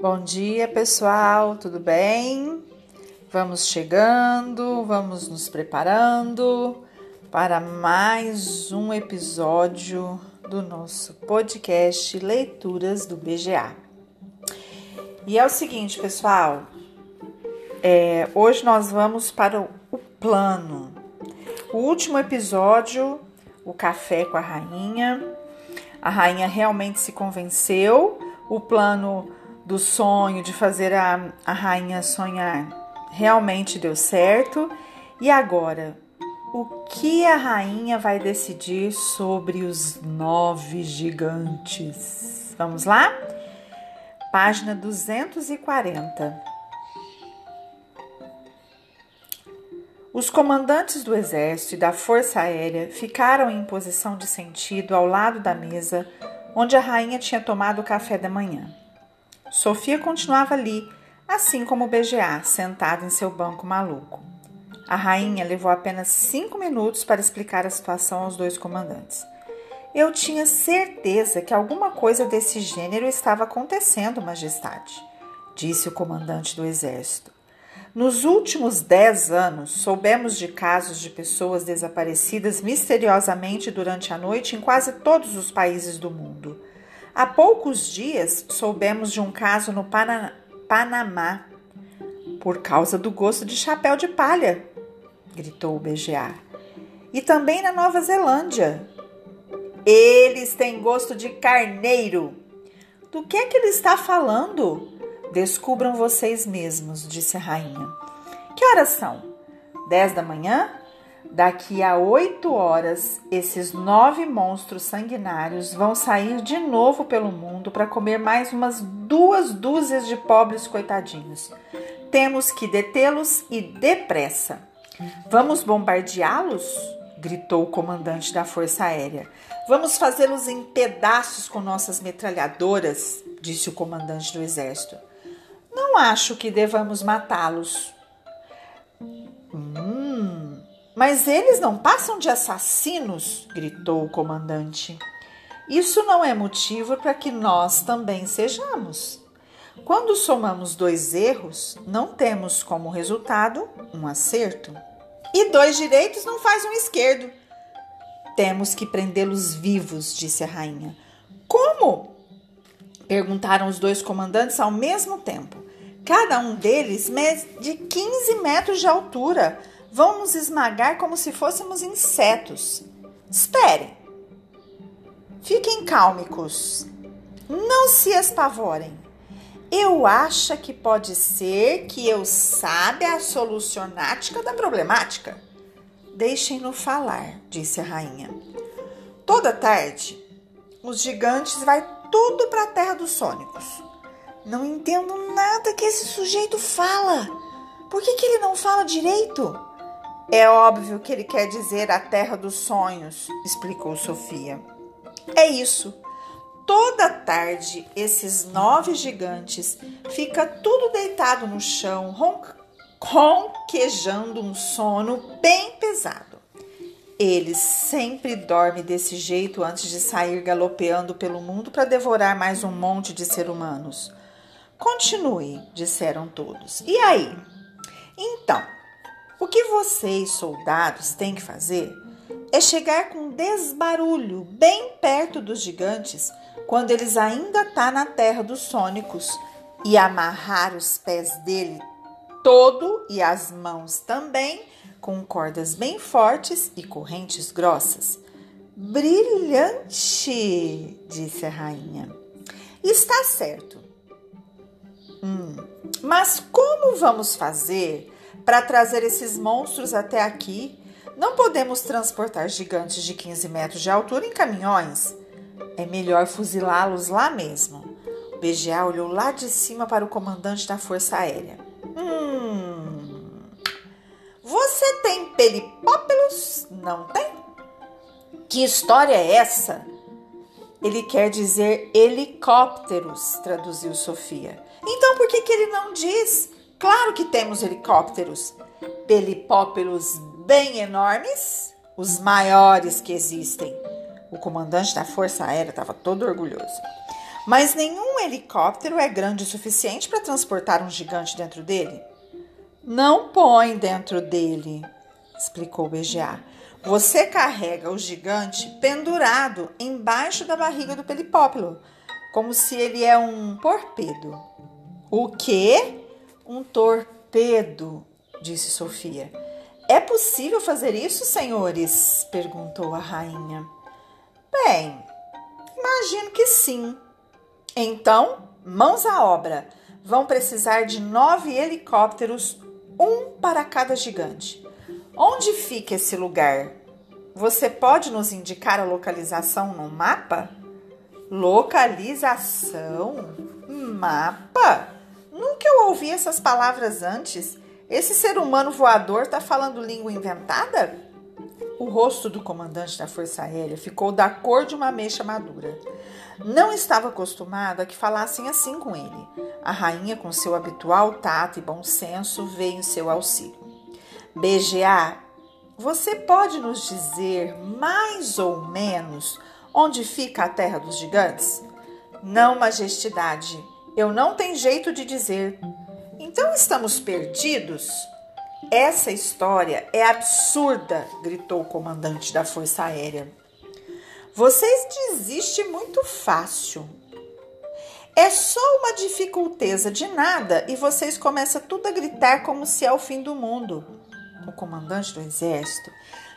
Bom dia, pessoal, tudo bem? Vamos chegando, vamos nos preparando para mais um episódio do nosso podcast Leituras do BGA. E é o seguinte, pessoal, é, hoje nós vamos para o plano. O último episódio, o café com a rainha. A rainha realmente se convenceu. O plano do sonho de fazer a, a rainha sonhar realmente deu certo. E agora, o que a rainha vai decidir sobre os nove gigantes? Vamos lá? Página 240. Os comandantes do exército e da força aérea ficaram em posição de sentido ao lado da mesa onde a rainha tinha tomado o café da manhã. Sofia continuava ali, assim como o BGA, sentado em seu banco maluco. A rainha levou apenas cinco minutos para explicar a situação aos dois comandantes. Eu tinha certeza que alguma coisa desse gênero estava acontecendo, Majestade, disse o comandante do exército. Nos últimos dez anos, soubemos de casos de pessoas desaparecidas misteriosamente durante a noite em quase todos os países do mundo. Há poucos dias soubemos de um caso no Pana Panamá por causa do gosto de chapéu de palha, gritou o BGA. E também na Nova Zelândia. Eles têm gosto de carneiro. Do que é que ele está falando? Descubram vocês mesmos, disse a rainha. Que horas são? Dez da manhã? Daqui a oito horas, esses nove monstros sanguinários vão sair de novo pelo mundo para comer mais umas duas dúzias de pobres coitadinhos. Temos que detê-los e depressa. Vamos bombardeá-los? gritou o comandante da Força Aérea. Vamos fazê-los em pedaços com nossas metralhadoras, disse o comandante do Exército. Não acho que devamos matá-los. Hum, mas eles não passam de assassinos, gritou o comandante. Isso não é motivo para que nós também sejamos. Quando somamos dois erros, não temos como resultado um acerto. E dois direitos não faz um esquerdo. Temos que prendê-los vivos, disse a rainha. Como? Perguntaram os dois comandantes ao mesmo tempo. Cada um deles mede 15 metros de altura vão nos esmagar como se fôssemos insetos. Esperem. Fiquem cálmicos. Não se espavorem. Eu acho que pode ser que eu saiba a solucionática da problemática. Deixem-no falar, disse a rainha. Toda tarde, os gigantes vai tudo para a terra dos sônicos. Não entendo nada que esse sujeito fala. Por que, que ele não fala direito? É óbvio que ele quer dizer a terra dos sonhos, explicou Sofia. É isso. Toda tarde, esses nove gigantes fica tudo deitado no chão, ronquejando um sono bem pesado. Eles sempre dormem desse jeito antes de sair galopeando pelo mundo para devorar mais um monte de ser humanos. Continue, disseram todos. E aí? Então, o que vocês, soldados, têm que fazer é chegar com desbarulho bem perto dos gigantes quando eles ainda tá na terra dos sônicos e amarrar os pés dele todo e as mãos também com cordas bem fortes e correntes grossas. Brilhante, disse a rainha. Está certo. Hum, mas como vamos fazer para trazer esses monstros até aqui. Não podemos transportar gigantes de 15 metros de altura em caminhões. É melhor fuzilá-los lá mesmo. O BGA olhou lá de cima para o comandante da Força Aérea. Hum. Você tem pelipópelos? Não tem? Que história é essa? Ele quer dizer helicópteros, traduziu Sofia. Então por que, que ele não diz Claro que temos helicópteros, pelipópelos bem enormes, os maiores que existem. O comandante da Força Aérea estava todo orgulhoso. Mas nenhum helicóptero é grande o suficiente para transportar um gigante dentro dele. Não põe dentro dele, explicou o BGA. Você carrega o gigante pendurado embaixo da barriga do pelipópilo, como se ele é um torpedo. O quê? Um torpedo, disse Sofia. É possível fazer isso, senhores? perguntou a rainha. Bem, imagino que sim. Então, mãos à obra. Vão precisar de nove helicópteros, um para cada gigante. Onde fica esse lugar? Você pode nos indicar a localização no mapa? Localização? Mapa? Nunca eu ouvi essas palavras antes. Esse ser humano voador tá falando língua inventada? O rosto do comandante da Força Aérea ficou da cor de uma ameixa madura. Não estava acostumado a que falassem assim com ele. A rainha, com seu habitual tato e bom senso, veio em seu auxílio. BGA, você pode nos dizer mais ou menos onde fica a terra dos gigantes? Não, majestade, eu não tenho jeito de dizer. Então estamos perdidos? Essa história é absurda, gritou o comandante da Força Aérea. Vocês desistem muito fácil. É só uma dificulteza de nada e vocês começam tudo a gritar como se é o fim do mundo o comandante do exército,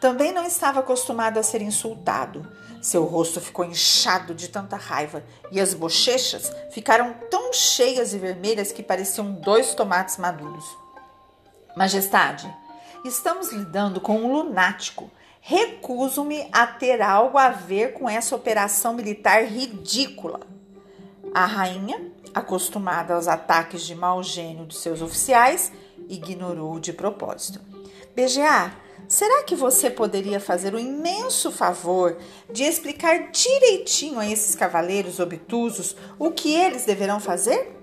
também não estava acostumado a ser insultado. Seu rosto ficou inchado de tanta raiva e as bochechas ficaram tão cheias e vermelhas que pareciam dois tomates maduros. Majestade, estamos lidando com um lunático. Recuso-me a ter algo a ver com essa operação militar ridícula. A rainha, acostumada aos ataques de mau gênio dos seus oficiais, ignorou de propósito. BGA, será que você poderia fazer o imenso favor de explicar direitinho a esses cavaleiros obtusos o que eles deverão fazer?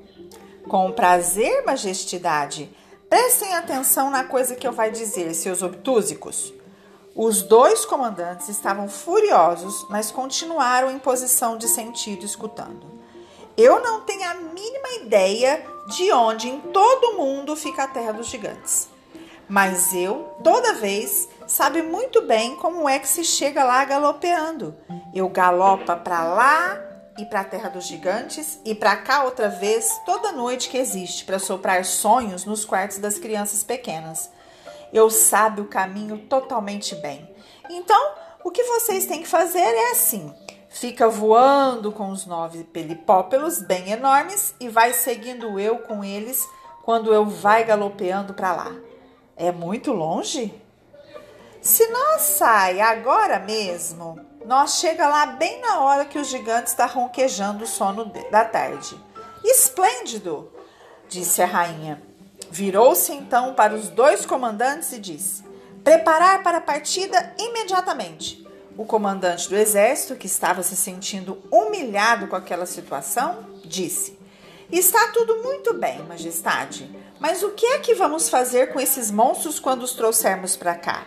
Com prazer, majestade. Prestem atenção na coisa que eu vai dizer, seus obtúsicos. Os dois comandantes estavam furiosos, mas continuaram em posição de sentido escutando. Eu não tenho a mínima ideia de onde em todo o mundo fica a Terra dos Gigantes. Mas eu, toda vez, sabe muito bem como é que se chega lá galopeando. Eu galopa para lá e para a terra dos gigantes e para cá outra vez toda noite que existe para soprar sonhos nos quartos das crianças pequenas. Eu sabe o caminho totalmente bem. Então, o que vocês têm que fazer é assim: fica voando com os nove pelipópelos bem enormes e vai seguindo eu com eles quando eu vai galopeando para lá. É muito longe? Se nós sai agora mesmo, nós chega lá bem na hora que o gigante está ronquejando o sono da tarde. Esplêndido, disse a rainha. Virou-se então para os dois comandantes e disse: Preparar para a partida imediatamente. O comandante do exército, que estava se sentindo humilhado com aquela situação, disse: Está tudo muito bem, majestade. Mas o que é que vamos fazer com esses monstros quando os trouxermos para cá?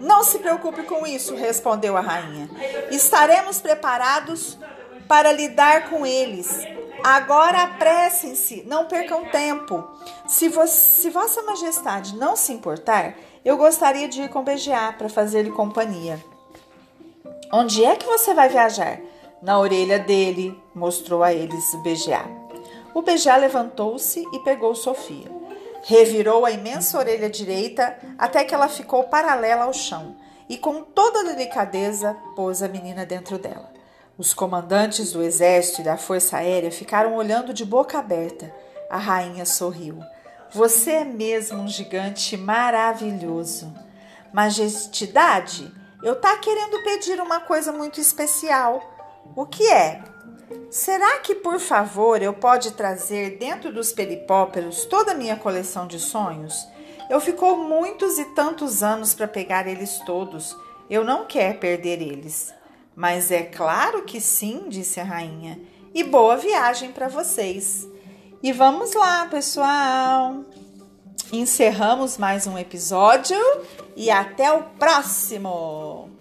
Não se preocupe com isso, respondeu a rainha. Estaremos preparados para lidar com eles. Agora apressem-se, não percam tempo. Se, se Vossa Majestade não se importar, eu gostaria de ir com BGA para fazer-lhe companhia. Onde é que você vai viajar? Na orelha dele, mostrou a eles o BGA. O BGA levantou-se e pegou Sofia. Revirou a imensa orelha direita até que ela ficou paralela ao chão e, com toda delicadeza, pôs a menina dentro dela. Os comandantes do exército e da força aérea ficaram olhando de boca aberta. A rainha sorriu. Você é mesmo um gigante maravilhoso. Majestade, eu tá querendo pedir uma coisa muito especial. O que é? Será que, por favor, eu pode trazer dentro dos peripóperos toda a minha coleção de sonhos? Eu ficou muitos e tantos anos para pegar eles todos. Eu não quero perder eles. Mas é claro que sim, disse a rainha. E boa viagem para vocês. E vamos lá, pessoal. Encerramos mais um episódio e até o próximo.